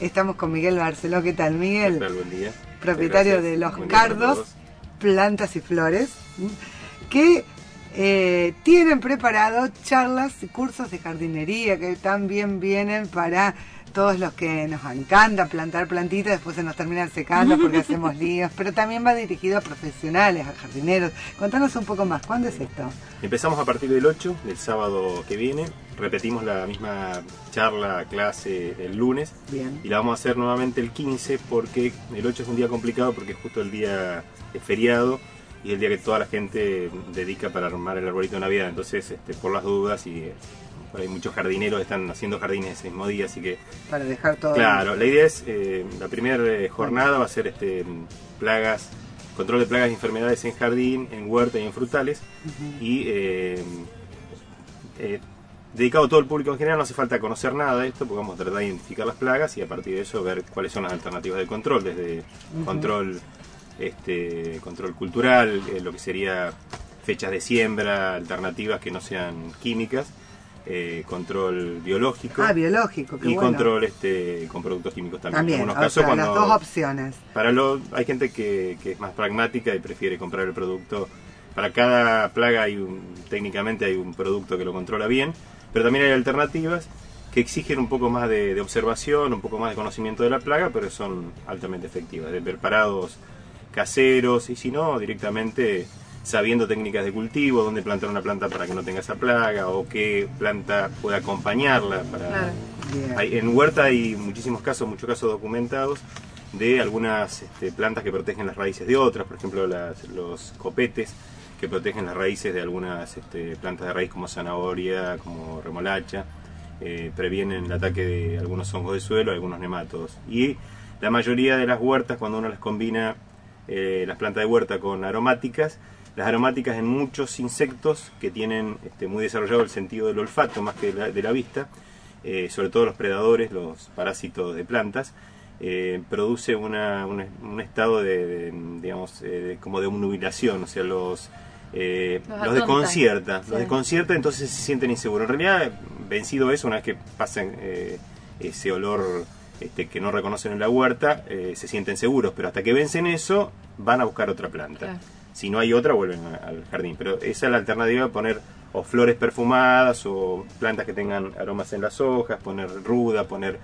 Estamos con Miguel Barceló. ¿Qué tal, Miguel? ¿Qué tal? Buen día. Propietario de Los Cardos, Plantas y Flores, que eh, tienen preparado charlas y cursos de jardinería que también vienen para todos los que nos encanta plantar plantitas, después se nos terminan secando porque hacemos líos, pero también va dirigido a profesionales, a jardineros. Contanos un poco más, ¿cuándo es esto? Empezamos a partir del 8, del sábado que viene, repetimos la misma charla, clase el lunes Bien. y la vamos a hacer nuevamente el 15 porque el 8 es un día complicado porque es justo el día feriado y el día que toda la gente dedica para armar el arbolito de Navidad, entonces este, por las dudas y por ahí muchos jardineros están haciendo jardines ese mismo día, así que Para dejar todo. Claro, la idea es, eh, la primera eh, jornada va a ser este, plagas, control de plagas y enfermedades en jardín, en huerta y en frutales. Y eh, eh, dedicado a todo el público en general, no hace falta conocer nada de esto, porque vamos a tratar de identificar las plagas y a partir de eso ver cuáles son las alternativas de control, desde control, este, control cultural, lo que sería fechas de siembra, alternativas que no sean químicas, eh, control biológico Ah, biológico, qué y bueno. control este con productos químicos también. También, en algunos o casos sea, las cuando dos opciones. para lo hay gente que, que es más pragmática y prefiere comprar el producto. Para cada plaga hay un, técnicamente hay un producto que lo controla bien, pero también hay alternativas que exigen un poco más de, de observación, un poco más de conocimiento de la plaga, pero son altamente efectivas, de preparados caseros y si no directamente sabiendo técnicas de cultivo, dónde plantar una planta para que no tenga esa plaga o qué planta puede acompañarla para Claro. Hay- en huerta hay muchísimos casos, muchos casos documentados de algunas este, plantas que protegen las raíces de otras, por ejemplo las- los copetes que protegen las raíces de algunas este, plantas de raíz como zanahoria, como remolacha, eh, previenen el ataque de algunos hongos de suelo, algunos nematodos. Y la mayoría de las huertas, cuando uno las combina, eh, las plantas de huerta con aromáticas, las aromáticas en muchos insectos que tienen este, muy desarrollado el sentido del olfato más que la- de la vista, eh, sobre todo los predadores, los parásitos de plantas, eh, produce una, una- un estado de, de, digamos, eh, de- como de obnubilación, o sea, los, eh, Los los desconcierta, Sí. los desconcierta, entonces se sienten inseguros. En realidad, vencido eso, una vez que pasan ese olor este, que no reconocen en la huerta, se sienten seguros, pero hasta que vencen eso, van a buscar otra planta. Claro. Si no hay otra, vuelven a- al jardín. Pero esa es la alternativa, poner o flores perfumadas o plantas que tengan aromas en las hojas, poner ruda, poner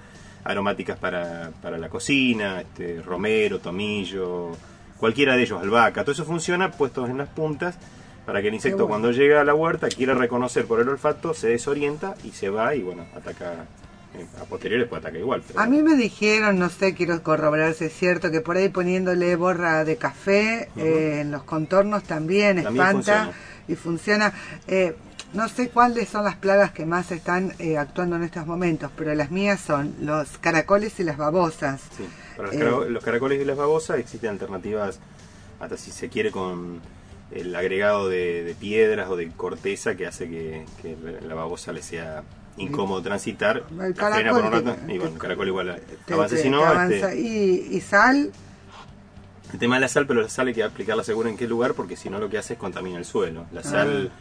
aromáticas para, para la cocina, este, romero, tomillo, cualquiera de ellos, albahaca. Todo eso funciona puestos en las puntas para que el insecto bueno. cuando llega a la huerta quiera reconocer por el olfato, se desorienta y se va y bueno, ataca. Eh, A posteriores puede atacar igual. pero- A mí me dijeron, no sé, quiero corroborar si es cierto, que por ahí poniéndole borra de café eh, en los contornos también, También espanta funciona. y funciona. Eh, no sé cuáles son las plagas que más están eh, actuando en estos momentos, pero las mías son los caracoles y las babosas. Sí, para los, caraco- los caracoles y las babosas existen alternativas, hasta si se quiere, con el agregado de, de piedras o de corteza que hace que, que la babosa le sea incómodo transitar. El frena caracol por un te- rato y bueno, el caracol igual Te- Si no, te este, y, y sal, el tema de la sal, pero la sal hay que aplicarla seguro en qué lugar porque si no lo que hace es contaminar el suelo. La Ah. sal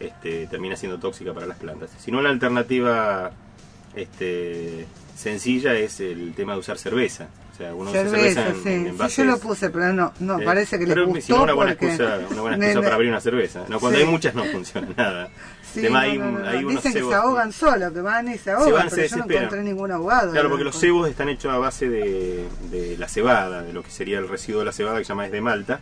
este, termina siendo tóxica para las plantas. Si no, la alternativa este, sencilla es el tema de usar cerveza. Sea, cerveza, cerveza en, sí. en Sí, yo lo puse, pero no, no, Eh, parece que pero gustó no, una buena porque... excusa, una buena excusa para abrir una cerveza. No, cuando Sí. hay muchas no funciona nada. No, hay, hay unos Dicen que se ahogan solos, que van y se ahogan, van, se pero yo no encontré ningún ahogado. Claro, porque los cebos están hechos a base de, de la cebada, de lo que sería el residuo de la cebada que se llama es de Malta.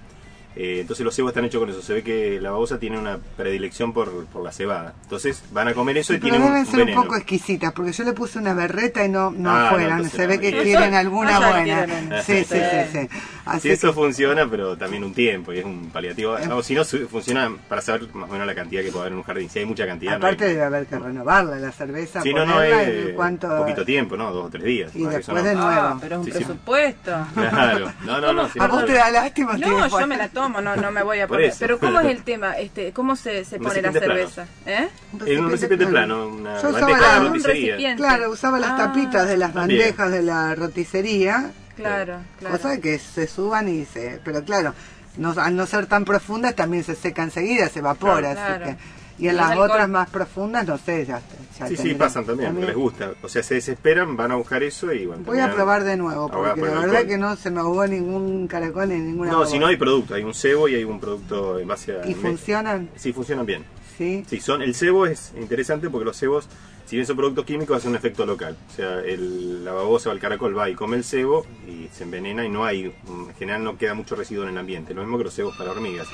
Eh, entonces los cebos están hechos con eso. Se ve que la babosa tiene una predilección por, por la cebada. Entonces van a comer eso Sí, y tienen un, deben un ser un veneno. poco exquisitas, porque yo le puse una berreta y no, no Ah, no, fueran. entonces se no. ve que quieren alguna buena. Sí, sí, sí, Sí. Sí. Así Sí, eso que- funciona, pero también un tiempo y es un paliativo. O si no, funciona para saber más o menos la cantidad que puede haber en un jardín. Si hay mucha cantidad, no hay- aparte debe haber que renovarla la cerveza, Si no, no es cuánto... poquito tiempo, ¿no? Dos o tres días. Y que después de no. nuevo. Ah, pero es un Sí, sí. presupuesto. Claro, no, no, no. A no, vos no. te da lástima. No, yo me la tomo, no, no me voy a poner. Pero ¿cómo es el tema? Este, ¿Cómo se, se pone la cerveza? ¿Eh? En un recipiente plano, una Yo usaba bandeja la- recipiente. Claro, usaba las Ah, tapitas de las bandejas de la roticería, Claro, claro. cosa de que se suban y se... Pero claro, no, al no ser tan profundas también se seca enseguida, se evapora. Claro. así que- Y en Y las otras más profundas, no sé, ya, ya Sí, sí, pasan también, porque les gusta. O sea, se desesperan, van a buscar eso y bueno. Voy a probar de nuevo, porque la verdad que no se me ahogó ningún caracol ni ninguna No, si no hay producto, hay un cebo y hay un producto en base a... ¿Y funcionan? Sí, funcionan bien. Sí. Sí, son, el cebo es interesante porque los cebos, si bien son productos químicos, hacen un efecto local. O sea, el, la babosa o el caracol va y come el cebo y se envenena y no hay, en general no queda mucho residuo en el ambiente. Lo mismo que los cebos para hormigas.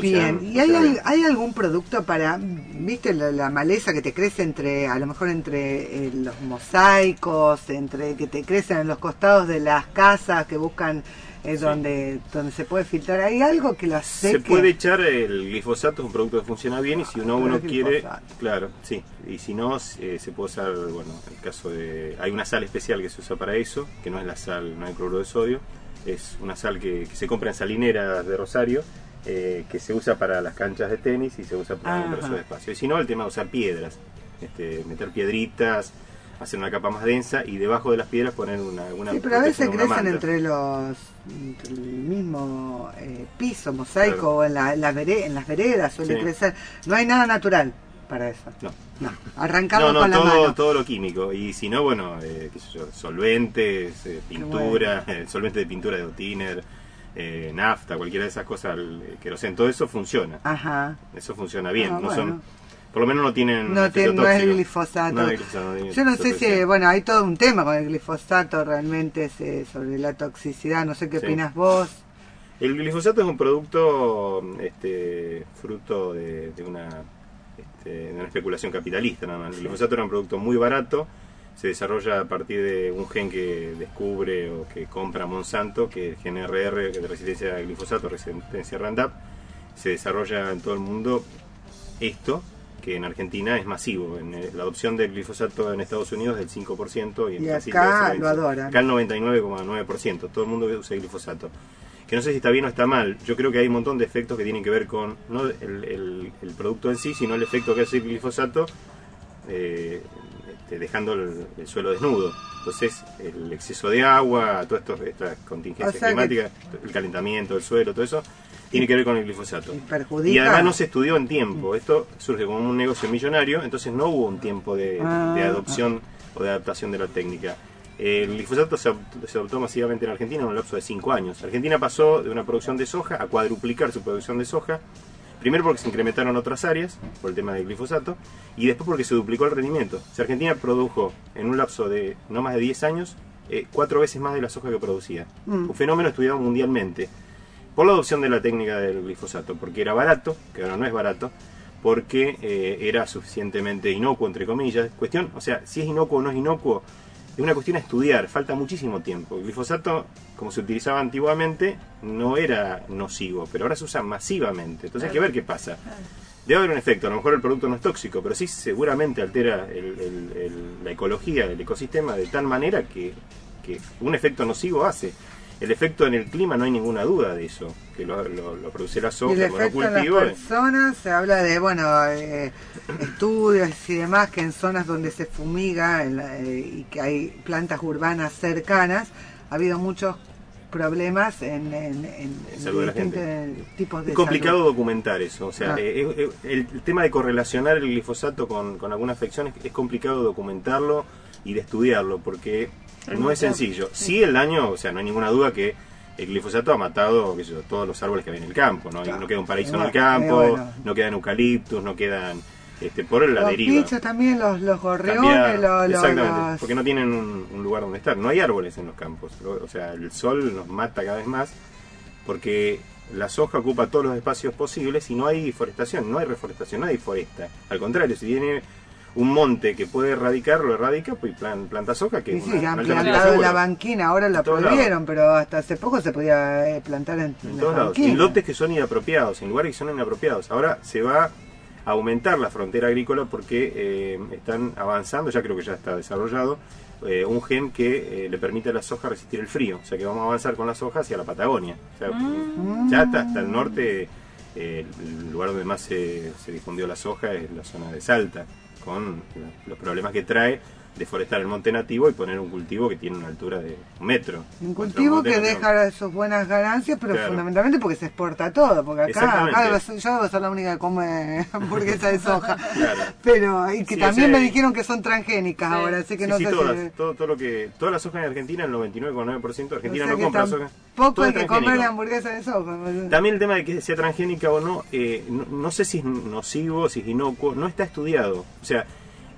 Bien, ¿y hay, al- hay algún producto para, viste, la, la maleza que te crece entre, a lo mejor entre eh, los mosaicos, entre que te crecen en los costados de las casas que buscan Sí. donde, donde se puede filtrar? ¿Hay algo que lo seque? Se puede echar el glifosato, es un producto que funciona bien y si uno, uno es quiere, claro, sí, y si no, eh, se puede usar, bueno, en el caso de, hay una sal especial que se usa para eso, que no es la sal, no hay cloruro de sodio, es una sal que, que se compra en salineras de Rosario, eh, que se usa para las canchas de tenis y se usa para trozo de espacio. Y si no, el tema de usar piedras, este, meter piedritas, hacer una capa más densa y debajo de las piedras poner una, una Sí, pero a veces crecen entre los entre el mismo eh, piso, mosaico Claro. o en, la, en, las vere- en las veredas suele Sí. crecer. No hay nada natural para eso. No. No, arrancamos No, no, con la todo, mano. todo lo químico. Y si no, bueno, eh, qué sé yo, solventes, eh, pintura, eh, solvente de pintura de Otiner, eh, nafta, cualquiera de esas cosas, el, eh, queroseno, todo eso funciona. Ajá. Eso funciona bien. Ah, no bueno. son, por lo menos no tienen. No, efecto te- no es glifosato. No glifosato, no Yo no sé si, bueno, hay todo un tema con el glifosato realmente sobre la toxicidad. No sé qué Sí. opinas vos. El glifosato es un producto este, fruto de, de una, este, de una especulación capitalista. Nada más. El glifosato era un producto muy barato, se desarrolla a partir de un gen que descubre o que compra Monsanto, que es el gen RR, que es de resistencia al glifosato, resistencia a Roundup. Se desarrolla en todo el mundo esto, que en Argentina es masivo. En, eh, la adopción del glifosato en Estados Unidos es del 5% y en Y Brasil acá lo el 25%. adoran. Acá el 99,9%. Todo el mundo usa glifosato que no sé si está bien o está mal. Yo creo que hay un montón de efectos que tienen que ver con no el, el- el producto en sí, sino el efecto que hace el glifosato eh, este, dejando el, el suelo desnudo. Entonces, el exceso de agua, todas estas contingencias O sea que- climáticas, el calentamiento del suelo, todo eso, tiene que ver con el glifosato. Y además no se estudió en tiempo. Esto surge como un negocio millonario, entonces no hubo un tiempo de, Ah. de adopción o de adaptación de la técnica. El glifosato se adoptó, se adoptó masivamente en Argentina en un lapso de 5 años. Argentina pasó de una producción de soja a cuadruplicar su producción de soja. Primero porque se incrementaron otras áreas por el tema del glifosato y después porque se duplicó el rendimiento. O sea, Argentina produjo en un lapso de no más de 10 años eh, cuatro veces más de la soja que producía. Mm. Un fenómeno estudiado mundialmente por la adopción de la técnica del glifosato, porque era barato, que ahora no es barato, porque eh, era suficientemente inocuo, entre comillas. Cuestión, o sea, si es inocuo o no es inocuo, es una cuestión a estudiar, falta muchísimo tiempo. El glifosato, como se utilizaba antiguamente, no era nocivo, pero ahora se usa masivamente. Entonces hay que ver qué pasa. Debe haber un efecto, a lo mejor el producto no es tóxico, pero sí seguramente altera el- el- el- la ecología del ecosistema de tal manera que un efecto nocivo hace. El efecto en el clima no hay ninguna duda de eso, que lo, lo- lo produce la soja, el el efecto en las personas, se habla de, bueno, eh, estudios y demás, que en zonas donde se fumiga en la- eh, y que hay plantas urbanas cercanas, ha habido muchos problemas en, en, en- en salud de tipos de Es complicado salud. documentar eso, o sea, Ah. eh, el, el tema de correlacionar el glifosato con, con alguna afección es, es complicado documentarlo y de estudiarlo, porque no muy es sencillo. Sí el daño, o sea, no hay ninguna duda que el glifosato ha matado qué sé yo, todos los árboles que hay en el campo, ¿no? Claro. no queda un paraíso en el campo, bueno. no quedan eucaliptus, no quedan este, por la Los deriva. bichos también, los, los gorriones, Cambiar- los, los- exactamente, los- porque no tienen un, un lugar donde estar. No hay árboles en los campos. O sea, el sol nos mata cada vez más porque la soja ocupa todos los espacios posibles y no hay deforestación, no hay reforestación, nadie foresta. Al contrario, si tiene un monte que puede erradicar, lo erradica, pues plan- planta soja, que Sí, es sí, una- han plantado segura. la banquina, ahora la En todos prohibieron, pero hasta hace poco se podía eh, plantar en, En en todos la lados. En lotes que son inapropiados, en lugares que son inapropiados. Ahora se va a aumentar la frontera agrícola porque eh, están avanzando, ya creo que ya está desarrollado, eh, un gen que eh, le permite a la soja resistir el frío. O sea que vamos a avanzar con la soja hacia la Patagonia. O sea, Mm. ya hasta, hasta el norte, eh, el lugar donde más se, se difundió la soja es la zona de Salta, con los problemas que trae deforestar el monte nativo y poner un cultivo que tiene una altura de un metro. Un cultivo que deja sus buenas ganancias, pero Claro. fundamentalmente porque se exporta todo. Porque acá, acá debo ser- yo debo ser la única que come hamburguesa de soja. Claro. Pero, y que Sí, también o sea, me dijeron que son transgénicas Sí. ahora, así que Sí, no sí, sé todas, si. todo, todo lo que, toda la soja en Argentina, el 99,9% de Argentina o sea no compra soja. Todo hay es que comer transgénico. hamburguesa de soja. También el tema de que sea transgénica o no, eh, no, no sé si es nocivo, si es inocuo, no está estudiado. O sea,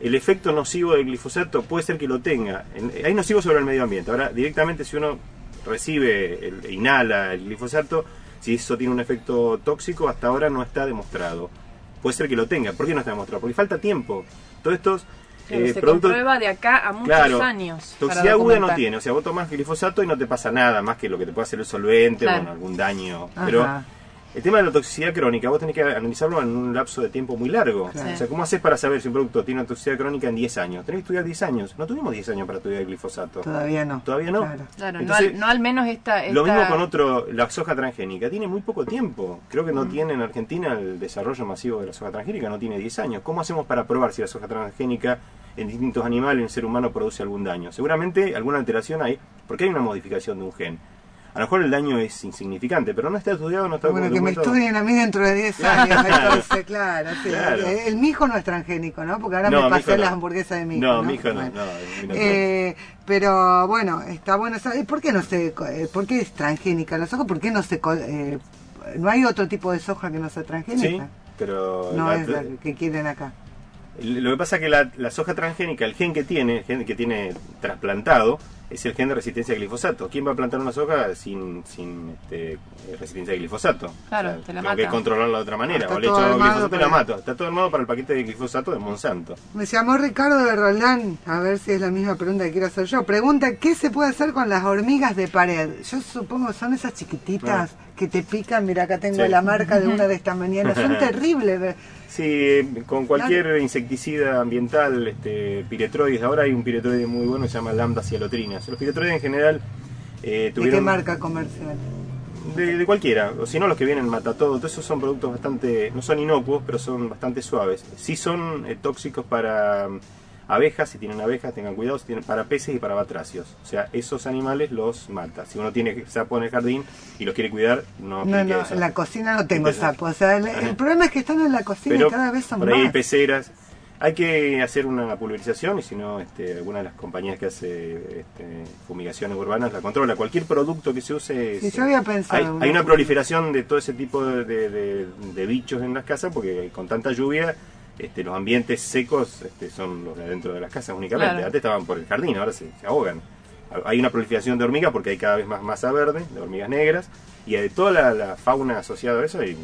el efecto nocivo del glifosato puede ser que lo tenga. En- hay nocivo sobre el medio ambiente. Ahora, directamente si uno recibe, el, inhala el glifosato, si eso tiene un efecto tóxico, hasta ahora no está demostrado. Puede ser que lo tenga. ¿Por qué no está demostrado? Porque falta tiempo. Todos estos Claro, eh, se productos... comprueba de acá a muchos Claro, años. Toxicidad aguda no tiene, o sea, vos tomás glifosato y no te pasa nada más que lo que te puede hacer el solvente Claro. o bueno, algún daño. Ajá. Pero el tema de la toxicidad crónica, vos tenés que analizarlo en un lapso de tiempo muy largo. Claro. O sea, ¿cómo haces para saber si un producto tiene una toxicidad crónica en 10 años? Tenés que estudiar 10 años. No tuvimos 10 años para estudiar el glifosato. Todavía no. Todavía no. Claro. Claro, Entonces, no, al, no al menos esta, Lo mismo con otro, la soja transgénica. Tiene muy poco tiempo. Creo Mm. que no tiene en Argentina el desarrollo masivo de la soja transgénica, no tiene 10 años. ¿Cómo hacemos para probar si la soja transgénica en distintos animales, en el ser humano, produce algún daño? Seguramente alguna alteración hay, porque hay una modificación de un gen. A lo mejor el daño es insignificante, pero no está estudiado, no está Bueno, que me estudien a mí dentro de 10 años, entonces, claro. sí. Claro. El, el mijo no es transgénico, ¿no? Porque ahora No, me pasé hijo no. las hamburguesas de mi hijo. No, mi hijo no, Bueno. no, Eh, pero bueno, está bueno saber. ¿Por qué no se, eh, por qué es transgénica la soja? ¿Por qué no se, eh, no hay otro tipo de soja que no sea Sí, transgénica? pero No la- es la que quieren acá. Lo que pasa es que la, la soja transgénica, el gen que tiene, el gen que tiene trasplantado, es el gen de resistencia a glifosato. ¿Quién va a plantar una soja sin, sin este, resistencia a glifosato? Claro, te la tengo mata. que controlarla de otra manera. Está o le todo echo glifosato y la mato. Está todo armado para el paquete de glifosato de Monsanto. Me llamó Ricardo de Roldán, a ver si es la misma pregunta que quiero hacer yo. Pregunta, ¿qué se puede hacer con las hormigas de pared? Yo supongo que son esas chiquititas que te pican. Mira, acá tengo Ah. Sí. la marca de una de estas mañanas. Son terribles. Sí, con cualquier insecticida ambiental, este, piretroides, ahora hay un piretroide muy bueno que se llama lambda cialotrinas. Los piretroides en general eh, ¿De qué tuvieron... marca comercial? De, de cualquiera, o si no los que vienen mata todo, todos esos son productos bastante, no son inocuos, pero son bastante suaves. Sí son eh, tóxicos para abejas, si tienen abejas tengan cuidado, si tienen para peces y para batracios. O sea, esos animales los mata. Si uno tiene sapo en el jardín y los quiere cuidar, no No, no, en la cocina no tengo sapos. O sea, el, el problema es que están en la cocina pero y cada vez son por ahí hay más. peceras. Hay que hacer una pulverización y si no, este, alguna de las compañías que hace este, fumigaciones urbanas la controla. Cualquier producto que se use... Sí, es- yo había pensado hay, una- hay una proliferación de todo ese tipo de, de- de- de bichos en las casas porque con tanta lluvia este, los ambientes secos este, son los de adentro de las casas únicamente. Claro. Antes estaban por el jardín, ahora se, se ahogan. Hay una proliferación de hormigas porque hay cada vez más masa verde, de hormigas negras, y de toda la, la fauna asociada a eso hay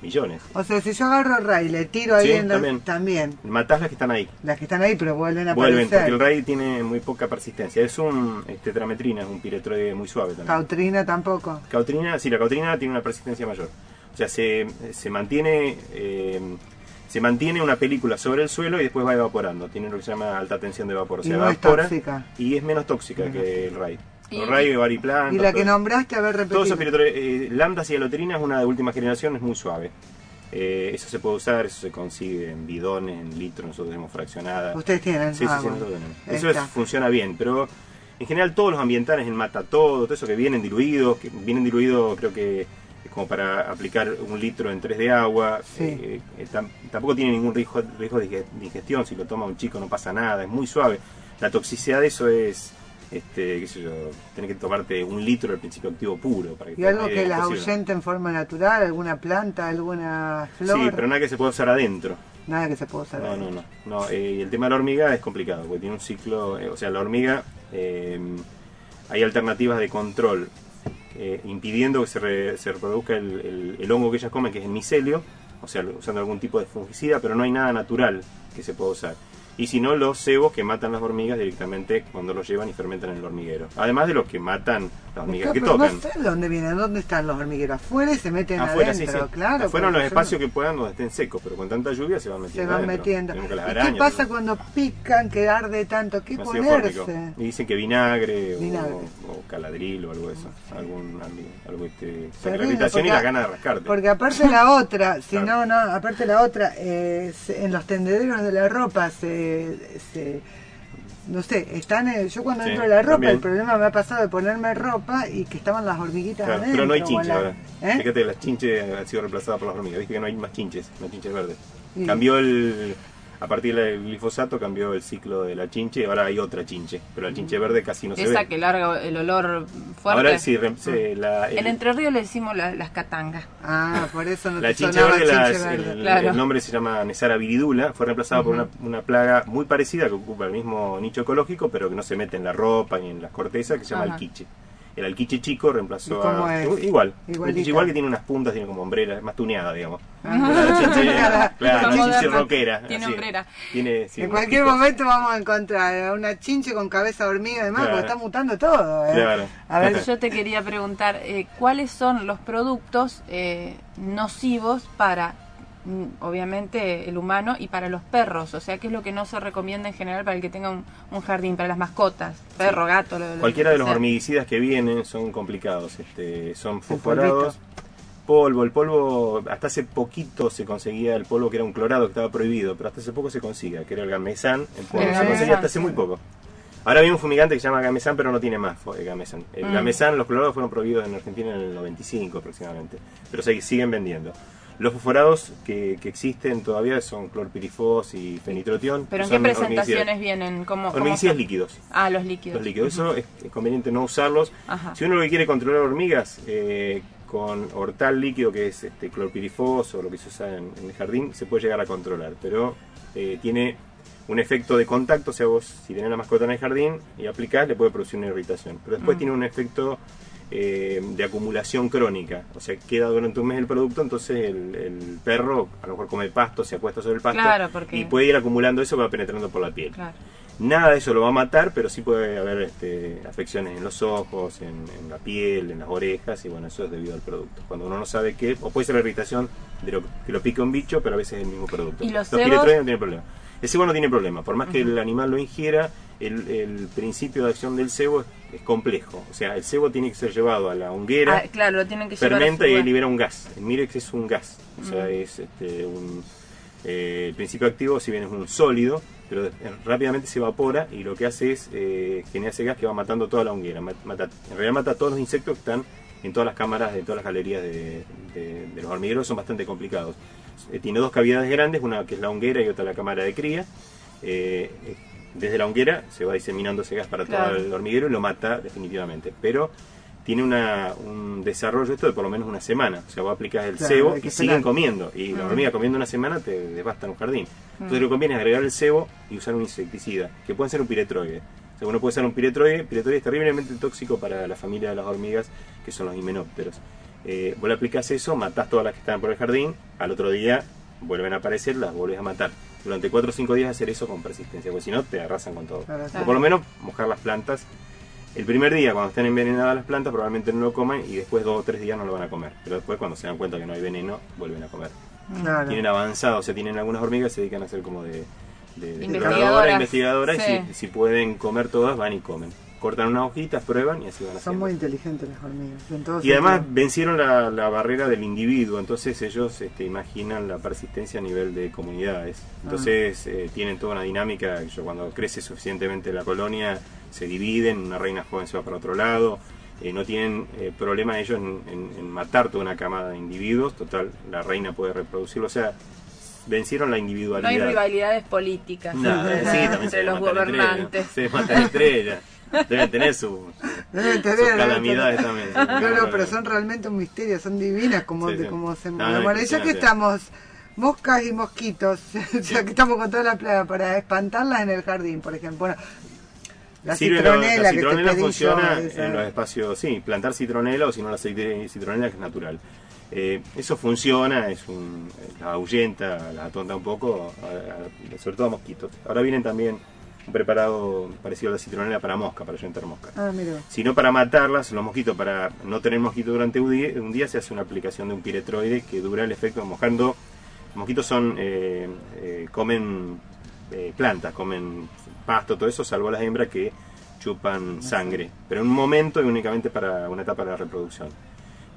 millones. O sea, si yo agarro ray y le tiro ahí Sí, en la- también. también. Matás las que están ahí. Las que están ahí, pero vuelven a Vuelven, porque el RAI tiene muy poca persistencia. Es un este, tetrametrina, es un piretroide muy suave también. Cautrina tampoco. Cautrina, sí, la cautrina tiene una persistencia mayor. O sea, se, se mantiene eh, se mantiene una película sobre el suelo y después va evaporando. Tiene lo que se llama alta tensión de vapor. O Y sea, no es evapora tóxica. y es menos tóxica que el RAI. Y- El RAI, variplantas... Y la que todo- nombraste, a ver, Todos repetido. esos piretroides, eh, lambda cialotrina es una de última generación, es muy suave. Eh, eso se puede usar, eso se consigue en bidones, en litros, nosotros tenemos fraccionada. Ustedes tienen. Sí, sí, Ah, sí, bueno. nosotros tenemos. Ahí Eso es- funciona bien, pero en general todos los ambientales en mata todo, todo eso que vienen diluidos, que vienen diluidos creo que como para aplicar un litro en 3 de agua, Sí. eh, eh, tam- tampoco tiene ningún riesgo, riesgo de dige- digestión, si lo toma un chico no pasa nada, es muy suave. La toxicidad de eso es, este, qué sé yo, tener que tomarte un litro del principio activo puro. Para que Y algo que es las ahuyente en forma natural, alguna planta, alguna flor. Sí, pero nada que se pueda usar adentro. Nada que se pueda usar. No, ahí. no, no. no eh, y el tema de la hormiga es complicado, porque tiene un ciclo, eh, o sea, la hormiga, hay alternativas de control, eh, impidiendo que se, re- se reproduzca el, el- el hongo que ellas comen, que es el micelio, o sea, usando algún tipo de fungicida, pero no hay nada natural que se pueda usar. Y si no, los cebos que matan las hormigas directamente cuando los llevan y fermentan en el hormiguero. Además de los que matan las hormigas que pero tocan. No sé dónde vienen, dónde están los hormigueros. Afuera y se meten Afuera, sí, adentro, sí. claro. Afuera en los no- espacios que puedan donde estén secos, pero con tanta lluvia se van se metiendo. van adentro. metiendo. Tenemos que las ¿Y arañas, qué pasa cuando pican, que arde tanto? ¿Qué ponerse? Y dicen que vinagre, o- Vinagre. O, caladril o algo de eso. Algún, algo, este, saca la Terrible, irritación y las ganas de rascarte. Porque aparte la otra, si Claro. no, no, aparte la otra, eh, se- en los tendederos de la ropa se, se no sé, están en- yo cuando Sí, entro la ropa, también. el problema me ha pasado de ponerme ropa y que estaban las hormiguitas Claro, adentro. pero no hay o chinche la- ahora. ¿Eh? Fíjate, las chinches han sido reemplazadas por las hormigas. Viste que no hay más chinches, hay chinches verdes. Sí. Cambió el. A partir del glifosato cambió el ciclo de la chinche y ahora hay otra chinche. Pero la chinche verde casi no se Esa ve. que larga el olor fuerte. Ahora sí, rem- se- la, el- En Entre Ríos le decimos la- las catangas. Ah, por eso no la te chinche verde, chinche las- verde. el, Claro. el nombre se llama Nesara viridula, fue reemplazada por una, una plaga muy parecida que ocupa el mismo nicho ecológico, pero que no se mete en la ropa ni en las cortezas, que se llama Ajá. alquiche. El alquiche chico ¿Y reemplazó cómo a... es? Igual, Igualita. el alquiche igual que tiene unas puntas, tiene como hombrera, es más tuneada, digamos. Ah. Claro. chinche rockera. Tiene así. hombrera. Tiene, sí, en cualquier picos. momento vamos a encontrar una chinche con cabeza hormiga y demás, Claro. porque está mutando todo. ¿eh? Claro. A ver, Yo te quería preguntar, eh, ¿cuáles son los productos eh, nocivos para, obviamente, el humano y para los perros? O sea, ¿qué es lo que no se recomienda en general para el que tenga un, un jardín, para las mascotas? Perro, gato, lo, lo Cualquiera que de los sea. hormiguicidas que vienen son complicados, este, son fosforados. Polvo, el polvo, hasta hace poquito se conseguía el polvo que era un clorado que estaba prohibido, pero hasta hace poco se consigue, que era el gamesan, el polvo El se conseguía hasta hace sí. muy poco. Ahora hay un fumigante que se llama gamesan, pero no tiene más eh, gamesan. El Mm. gamesan, los clorados fueron prohibidos en Argentina en el 95 aproximadamente, pero se siguen vendiendo. Los fosforados que, que existen todavía son clorpirifos y fenitrotión. ¿Pero en qué presentaciones vienen? ¿Cómo, cómo Hormiguicidas son? líquidos. Ah, los líquidos. Los líquidos. Eso es, es conveniente no usarlos. Ajá. Si uno lo que quiere controlar hormigas, eh, con hortal líquido que es este, clorpirifos o lo que se usa en, en el jardín, se puede llegar a controlar. Pero eh, tiene un efecto de contacto, o sea, vos si tenés una mascota en el jardín y aplicás, le puede producir una irritación. Pero después Mm. tiene un efecto eh, de acumulación crónica. O sea, queda durante un mes el producto, entonces el, el perro a lo mejor come pasto, se acuesta sobre el pasto Claro, porque- y puede ir acumulando eso que va penetrando por la piel. Claro. Nada de eso lo va a matar, pero sí puede haber este, afecciones en los ojos, en, en la piel, en las orejas, y bueno, eso es debido al producto. Cuando uno no sabe qué, o puede ser la irritación de lo que lo pica un bicho, pero a veces es el mismo producto. ¿Y los los cebos? no tienen problema. El cebo no tiene problema, por más que el animal lo ingiera, el, el principio de acción del cebo es, es complejo. O sea, el cebo tiene que ser llevado a la honguera, Ah, claro, lo tienen que fermenta y libera un gas. El mirex es un gas, o sea, es este, un eh, el principio activo, si bien es un sólido, pero rápidamente se evapora y lo que hace es eh, generar ese gas que va matando toda la honguera. Mata, en realidad mata a todos los insectos que están en todas las cámaras de todas las galerías de, de- de los hormigueros, son bastante complicados. Eh, tiene dos cavidades grandes, una que es la honguera y otra la cámara de cría. Eh, desde la honguera se va diseminando ese gas para Claro. todo el hormiguero y lo mata definitivamente. Pero tiene una, un desarrollo esto de por lo menos una semana. O sea, vos aplicas el Claro, cebo y siguen comiendo. Y las Mm. hormigas comiendo una semana te devastan un jardín. Entonces Mm. lo que conviene es agregar el cebo y usar un insecticida, que puede ser un piretroide. Sea, uno puede usar un piretroide. Piretroide es terriblemente tóxico para la familia de las hormigas, que son los himenópteros. Eh, vos le aplicás eso, matás todas las que están por el jardín, al otro día vuelven a aparecer, las volvés a matar. Durante 4 o 5 días hacer eso con persistencia, porque si no te arrasan con todo. Claro, O por lo menos mojar las plantas. El primer día, cuando estén envenenadas las plantas, probablemente no lo coman y después dos o tres días no lo van a comer. Pero después, cuando se dan cuenta que no hay veneno, vuelven a comer. Claro. Tienen avanzado, o sea, tienen algunas hormigas que se dedican a ser como de, de, investigadora, Sí. y si, si pueden comer todas, van y comen. Cortan unas hojitas, prueban y así van Son haciendo. muy inteligentes las hormigas. Y además vencieron la, la barrera del individuo, entonces ellos este, imaginan la persistencia a nivel de comunidades. Entonces eh, tienen toda una dinámica, yo cuando crece suficientemente la colonia se dividen, una reina joven se va para otro lado, eh, no tienen eh, problema ellos en, en- en matar toda una camada de individuos, total, la reina puede reproducirlo, o sea, vencieron la No individualidad. hay rivalidades políticas No, entre, sí, la- también entre se los gobernantes. Se matan estrellas. Deben tener su, Deben sus tener, calamidades tener. también. No, no, pero son realmente un misterio, son divinas como, Sí, de, sí. como se No, no, Bueno, ya que estamos, moscas y mosquitos, ya que estamos con toda la plaga, para espantarlas en el jardín, por ejemplo. Bueno, la Sirve la- citronela, la que te citronela yo, funciona en los espacios, sí, plantar citronela o si no la aceite- citronela que es natural. Eh, eso funciona, es un, la ahuyenta, la atonta un poco, a- a- sobre todo a mosquitos. Ahora vienen también un preparado parecido a la citronela para mosca, para ahuyentar moscas. Ah, mira. Si no para matarlas, los mosquitos, para no tener mosquito durante un día, un día se hace una aplicación de un piretroide que dura el efecto mojando. Los mosquitos son eh, eh, comen eh, plantas, comen pasto, todo eso, salvo las hembras que chupan sangre, pero en un momento y únicamente para una etapa de la reproducción.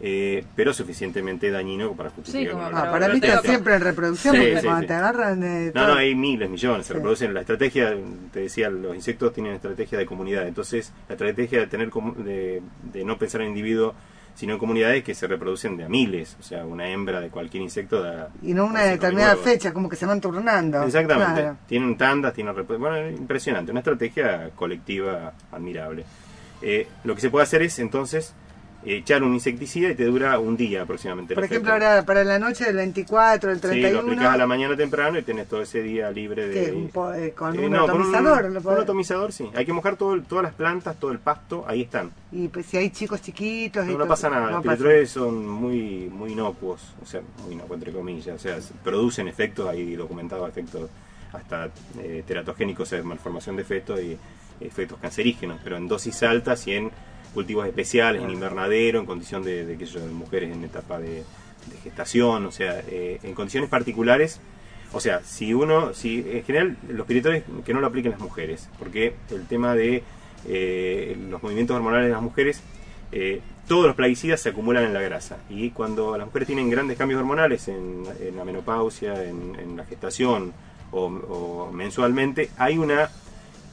Eh, pero suficientemente dañino para justificar. Sí, como una- Ah, para mí está siempre en reproducción, Sí, porque sí, cuando sí. te agarran... eh, No, todo- no, hay miles, millones, se reproducen. La estrategia, te decía, los insectos tienen estrategia de comunidad. Entonces, la estrategia de tener de, de no pensar en individuo, sino en comunidades que se reproducen de a miles. O sea, una hembra de cualquier insecto da. Y no una determinada fecha, como que se van turnando. Exactamente. Claro. Tienen tandas, tienen Bueno, impresionante. Una estrategia colectiva admirable. Eh, lo que se puede hacer es entonces echar un insecticida y te dura un día aproximadamente. Por ejemplo, efecto. ahora para la noche del 24, el Sí, lo 31... aplicás a la mañana temprano y tenés todo ese día libre de. ¿qué? Un po- eh, con Eh, un con atomizador. un, lo con un podés- atomizador, sí. Hay que mojar todo, todas las plantas, todo el pasto, ahí están. Y pues si hay chicos chiquitos... y No, no pasa nada. no Los pasa. piletroides son muy, muy inocuos, o sea, muy inocuos entre comillas. O sea, se- producen efectos, hay documentados efectos hasta eh, teratogénicos, o sea, malformación de fetos y efectos cancerígenos, pero en dosis altas y en cultivos especiales, en invernadero, en condición de, de, de mujeres en etapa de, de gestación, o sea, eh, en condiciones particulares. O sea, si uno, si en general los piretroides que no lo apliquen las mujeres, porque el tema de eh, los movimientos hormonales de las mujeres eh, todos los plaguicidas se acumulan en la grasa y cuando las mujeres tienen grandes cambios hormonales en, en la menopausia, en, en la gestación o, o mensualmente, hay una,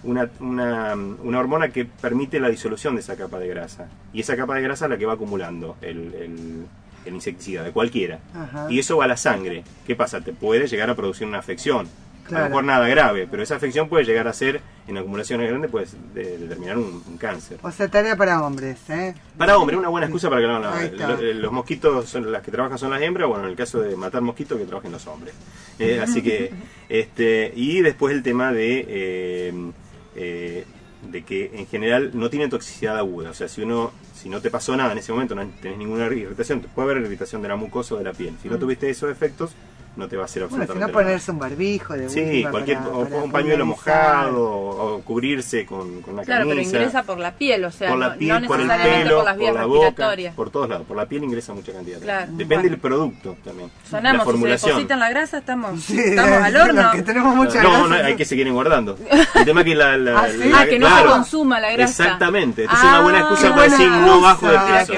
una, una, una hormona que permite la disolución de esa capa de grasa y esa capa de grasa es la que va acumulando el, el- el insecticida, de cualquiera. Ajá. Y eso va a la sangre. ¿Qué pasa? Te puede llegar a producir una afección. A Claro. lo mejor nada grave, pero esa afección puede llegar a ser, en acumulaciones grandes, puede de- determinar un, un cáncer. O sea, tarea para hombres, ¿eh? Para hombre, una buena excusa para que está. Lo- Los mosquitos, son las que trabajan son las hembras, bueno, en el caso de matar mosquitos, que trabajen los hombres. Eh, así que, este, y después el tema de, eh, eh, de que en general no tienen toxicidad aguda. O sea, si uno, si no te pasó nada en ese momento, no tenés ninguna irritación, puede haber irritación de la mucosa o de la piel. Si no Mm. tuviste esos efectos, no te va a hacer Bueno, si absolutamente no nada. ponerse un barbijo de Sí, cualquier, para- o para un pañuelo mojado, o cubrirse con, con una Claro, pero camisa ingresa por la piel, o sea, por no, la piel, no por el necesariamente pelo, por las vías por la boca, respiratorias. por todos lados. Por la piel ingresa mucha cantidad. Claro. Depende Bueno. del producto también. la Sonamos, si se formulación. deposita en la grasa, estamos, Sí, estamos al horno. que tenemos mucha no, grasa. no, hay que se quieren guardando. El tema es que la, la- Ah, ¿sí? la- Ah, que no claro, se consuma la grasa. Exactamente. Entonces Ah, una buena excusa qué para decir no bajo de excusa, peso.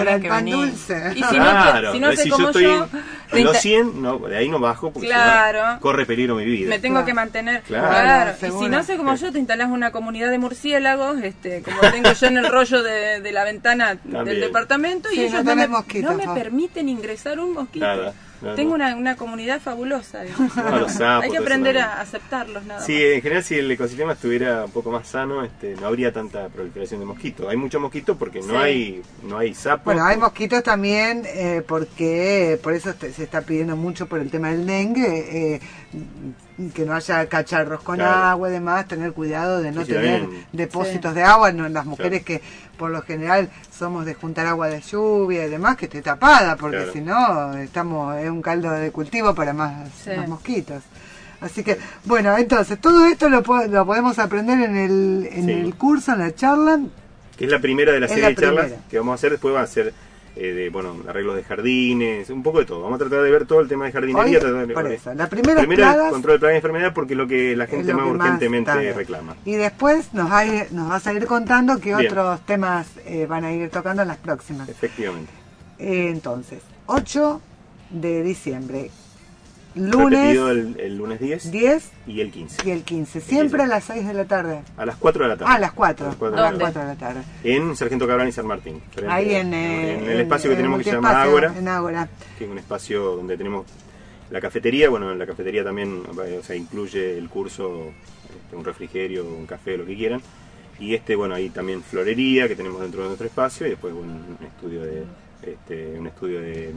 Y si no, claro, si no sé cómo yo en los 30 100, no, de ahí no bajo porque si no, Claro. corre peligro mi vida. me tengo Claro. que mantener. Claro. Claro. Y si no sé como yo, te instalás una comunidad de murciélagos, este, como tengo yo en el rollo de, de la ventana También. del departamento, y ellos no no, me, mosquitos, no me Fa. permiten ingresar un mosquito. Nada, Tengo una, una comunidad fabulosa. digamos. No, los sapos, Hay que aprender a aceptarlos nada Sí, en general si el ecosistema estuviera un poco más sano, este, no habría tanta proliferación de mosquitos. Hay muchos mosquitos porque no Sí. hay no hay sapos. Bueno, hay mosquitos también eh, porque por eso te- se está pidiendo mucho por el tema del dengue, eh, que no haya cacharros con Claro. agua y demás, tener cuidado de no Sí, sí, tener también. depósitos Sí. de agua, no las mujeres Claro. que por lo general somos de juntar agua de lluvia y demás, que esté tapada, porque Claro. si no estamos es un caldo de cultivo para más, Sí. más mosquitos. Así que, bueno, entonces, todo esto lo, lo podemos aprender en el, en Sí. el curso, en la charla. que es la primera de la Es serie la de charlas primera. que vamos a hacer. Después va a ser eh, de bueno arreglos de jardines, un poco de todo. Vamos a tratar de ver todo el tema de jardinería. Hoy, de- por eso, la primera Primero plagas- control de plagas y enfermedades porque es lo que la gente más urgentemente reclama. Y después nos, hay- nos vas a ir contando qué Bien. otros temas eh, van a ir tocando en las próximas. Efectivamente. Eh, entonces, 8 de diciembre, lunes Repetido el, el lunes 10 10 y el 15. y el 15, siempre a las 6 de la tarde. A las 4 de la tarde. Ah, a las 4. A las A cuatro las de la 4 tarde. de la tarde. En Sargento Cabrán y San Martín. Ahí a- en, eh, en el espacio que en tenemos que se llama Ágora. En Ágora. que es un espacio donde tenemos la cafetería. Bueno, en la cafetería también eh, o sea, incluye el curso, este, un refrigerio, un café, lo que quieran. Y este, bueno, ahí también florería que tenemos dentro de nuestro espacio y después un estudio de este, un estudio de,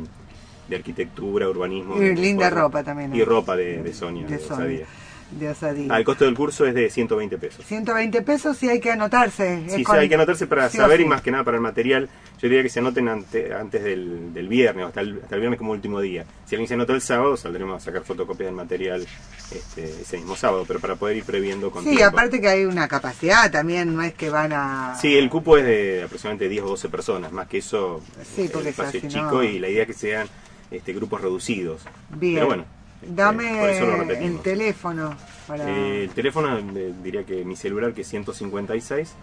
de arquitectura, urbanismo. Y linda ropa también. Y ropa de, de Sonia, De de, Sonia. Osadía. De osadía. Ah, el costo del curso es de 120 pesos. 120 pesos y hay que anotarse. Sí, sí, hay que anotarse para sí saber sí. y más que nada para el material. Yo diría que se anoten ante- antes del, del viernes, hasta el, hasta el viernes como último día. Si alguien se anota el sábado, saldremos a sacar fotocopias del material este, ese mismo sábado, pero para poder ir previendo con Sí, tiempo. aparte que hay una capacidad también, no es que van a... Sí, el cupo es de aproximadamente 10 o 12 personas, más que eso Sí, el porque espacio es si chico no- y la idea es que sean este, grupos reducidos. Bien. Pero bueno, este, Dame lo el teléfono para... Eh, el teléfono, eh, diría que mi celular que es 156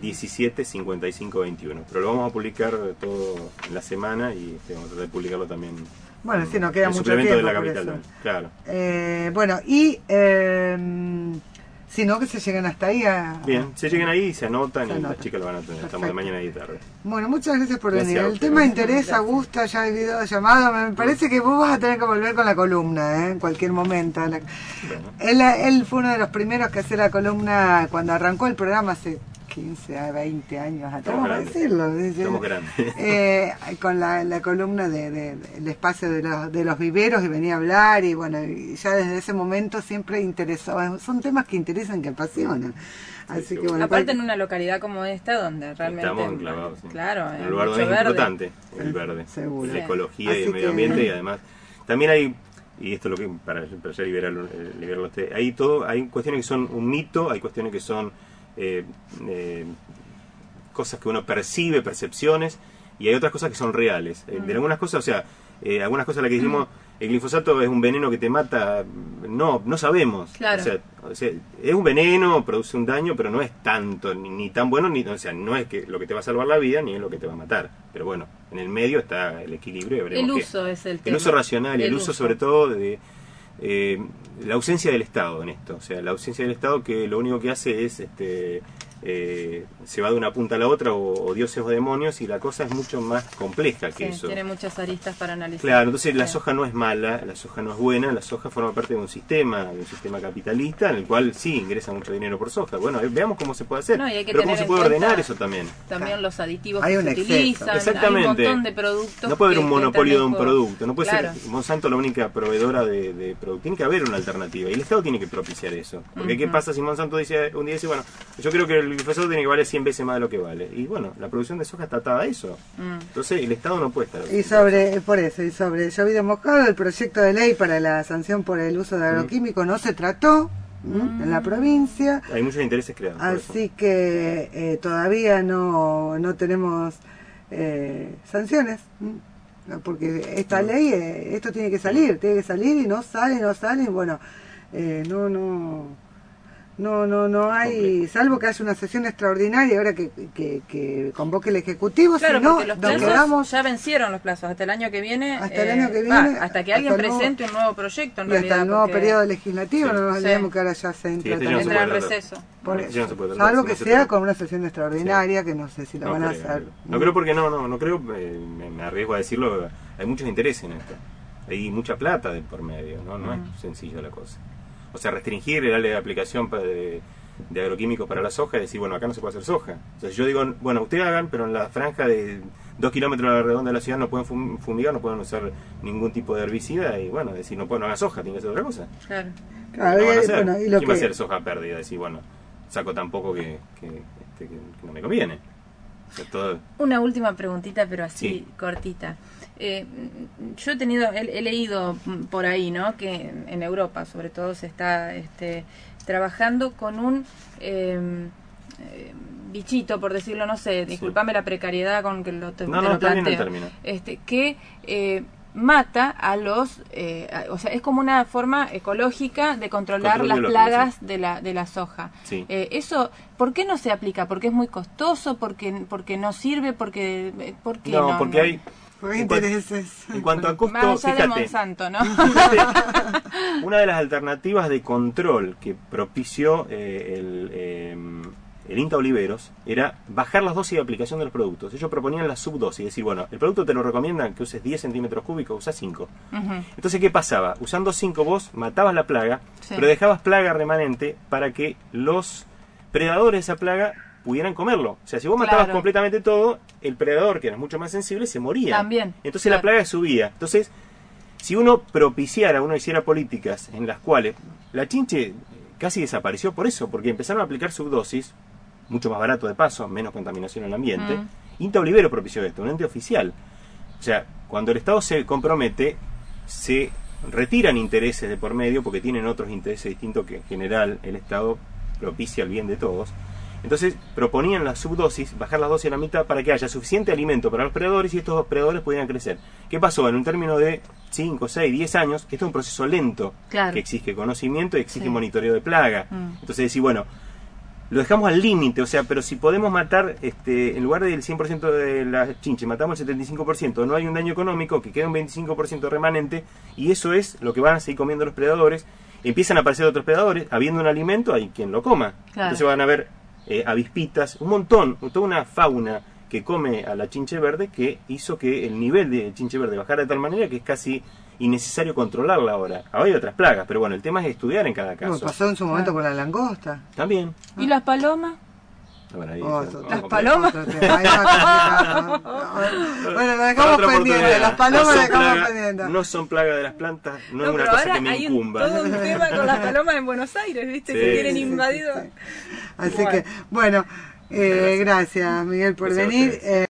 17 55 21. Pero lo vamos a publicar todo en la semana y este, vamos a tratar de publicarlo también. Bueno, sí, nos queda mucho suplemento tiempo. de la capital. Claro. Eh, bueno, y eh, si no, que se lleguen hasta ahí. A, Bien, se lleguen ahí, se anotan Se y las chicas lo van a tener. Estamos de mañana y de tarde. Bueno, muchas gracias por Gracias venir. El tema interesa, gusta, ya hay video llamado. Me parece que vos vas a tener que volver con la columna, ¿eh? en cualquier momento. La- Bueno, Él, él fue uno de los primeros que hacía la columna cuando arrancó el programa hace 15 a 20 años atrás, vamos a decirlo. Estamos. Eh, con la, la columna del de, el espacio de los, de los viveros y venía a hablar y bueno, y ya desde ese momento siempre interesó. Son temas que interesan, que apasionan. Así que bueno, Aparte en una localidad como esta donde realmente... Estamos enclavados. sí. Claro, en un lugar donde es verde. importante el verde. Seguro. La Sí. ecología y el medio que- ambiente y además también hay y esto es lo que para, para ya liberarlo, eh, liberarlo a usted, hay todo hay cuestiones que son un mito hay cuestiones que son eh, eh, cosas que uno percibe percepciones y hay otras cosas que son reales Eh, Mm. de algunas cosas o sea eh, algunas cosas las que dijimos el glifosato es un veneno que te mata no no sabemos Claro. o sea, o sea, es un veneno produce un daño pero no es tanto ni, ni tan bueno ni o sea no es que lo que te va a salvar la vida ni es lo que te va a matar pero bueno en el medio está el equilibrio y El qué. uso es el El tema. uso racional y el, El uso, uso. sobre todo de eh, la ausencia del Estado en esto. O sea, la ausencia del Estado que lo único que hace es este, eh, se va de una punta a la otra o, o dioses o demonios y la cosa es mucho más compleja que Sí, eso. tiene muchas aristas para analizar. Claro, entonces la soja no es mala, la soja no es buena, la soja forma parte de un sistema, de un sistema capitalista en el cual sí ingresa mucho dinero por soja. Bueno, eh, veamos cómo se puede hacer. No, Pero cómo se puede ordenar eso también. También los aditivos Hay que un se exceso. utilizan, Exactamente. hay un montón de productos. No puede haber un monopolio de un producto. No puede Claro. ser Monsanto la única proveedora de, de productos. Tiene que haber una alternativa. Y el Estado tiene que propiciar eso. Porque ¿qué pasa si Monsanto dice un día dice, bueno, yo creo que el glifosato tiene que valer 100 veces más de lo que vale? Y bueno, la producción de soja está atada a eso. Mm. Entonces el Estado no puede estar. Y sobre, por eso, y sobre llovido mojado, el proyecto de ley para la sanción por el uso de Mm. agroquímicos no se trató ¿m? en la provincia, Hay muchos intereses creados. por eso. así que eh, todavía no, no tenemos eh, sanciones, porque esta ley, eh, esto tiene que salir, tiene que salir y no sale, no sale, y bueno, eh, no, no... No, no, no hay, Complejo. salvo que haya una sesión extraordinaria ahora que, que, que convoque el Ejecutivo, Claro, si no, porque los nos plazos quedamos ya vencieron los plazos. Hasta el año que viene. eh, Hasta el año que va, viene, hasta que alguien hasta el nuevo- presente un nuevo proyecto, en Y hasta el nuevo porque periodo legislativo, Sí. no nos Sí. olvidemos que ahora ya se entra este en receso. Por eso. no se puede tratar, Salvo que no se sea con una sesión extraordinaria, que no sé si la No van a hacer. No creo porque no, no, no creo, eh, me, me arriesgo a decirlo, hay muchos intereses en esto. Hay mucha plata de por medio, ¿no? No es sencillo la cosa. O sea, restringir el área de aplicación de, de agroquímicos para la soja y decir, bueno, acá no se puede hacer soja. Entonces yo digo, bueno, ustedes hagan, pero en la franja de dos kilómetros a la redonda de la ciudad no pueden fum- fumigar, no pueden usar ningún tipo de herbicida y bueno, decir, no pueden hacer soja, tienen que hacer otra cosa. Claro. Claro, No van a y- hacer. bueno, y lo ¿Quién va a que- hacer soja pérdida? Decir, bueno, saco tan poco que, que, este, que- que no me conviene. O sea, todo, Una última preguntita, pero así Sí. cortita. Eh, yo he tenido, he, he leído por ahí, ¿no? Que en Europa, sobre todo, se está este, trabajando con un eh, eh, bichito, por decirlo, no sé, disculpame la precariedad con que lo, te, No, te no, lo planteo. Este, que eh, mata a los, eh, a- o sea, es como una forma ecológica de controlar Control las plagas de la de la soja. Sí. Eh, eso, ¿por qué no se aplica? ¿Porque es muy costoso? ¿Porque, porque no sirve? ¿Porque, eh, ¿por qué no, no, porque no? hay... Intereses. en cuanto a costo, Más allá de fíjate, Monsanto, ¿no? una de las alternativas de control que propició eh, el, eh, el INTA Oliveros era bajar las dosis de aplicación de los productos. Ellos proponían la subdosis, es decir, bueno, el producto te lo recomiendan que uses 10 centímetros cúbicos, usa 5. Ujú. Entonces, ¿qué pasaba? Usando 5 vos matabas la plaga, Sí. pero dejabas plaga remanente para que los predadores de esa plaga pudieran comerlo. O sea, si vos matabas completamente todo, el predador, que era mucho más sensible, se moría. También, Entonces la plaga subía. Entonces, si uno propiciara, uno hiciera políticas en las cuales la chinche casi desapareció por eso, porque empezaron a aplicar subdosis, mucho más barato de paso, menos contaminación en el ambiente. Mm. Inta Olivero propició esto, un ente oficial. O sea, cuando el Estado se compromete, se retiran intereses de por medio porque tienen otros intereses distintos que en general el Estado propicia el bien de todos. Entonces proponían la subdosis, bajar las dosis a la mitad para que haya suficiente alimento para los predadores y estos predadores pudieran crecer. ¿Qué pasó? En un término de 5, 6, 10 años, esto es un proceso lento Claro. que exige conocimiento y exige Sí. monitoreo de plaga. Mm. Entonces decir, bueno, lo dejamos al límite, o sea, pero si podemos matar, este, en lugar del 100% de las chinches, matamos el 75%, no hay un daño económico, que queda un 25% remanente, y eso es lo que van a seguir comiendo los predadores. Empiezan a aparecer otros predadores, habiendo un alimento, hay quien lo coma. Claro. Entonces van a ver eh, avispitas, un montón, toda una fauna que come a la chinche verde que hizo que el nivel de chinche verde bajara de tal manera que es casi innecesario controlarla ahora. Ahora hay otras plagas, pero bueno, el tema es estudiar en cada Como caso. pasó en su momento con la langosta. También. ¿Y las palomas? Ahí Oh, ¿Las palomas? ¿no? Bueno, lo dejamos pendiente. Las palomas no dejamos plaga, pendiente. no son plaga de las plantas, no, es una pero cosa ahora que me hay un- incumba. todo un tema con las palomas en Buenos Aires, ¿viste? Sí, que tienen sí, sí, invadido. Así Bueno. que, bueno, eh, gracias Miguel por Gracias venir.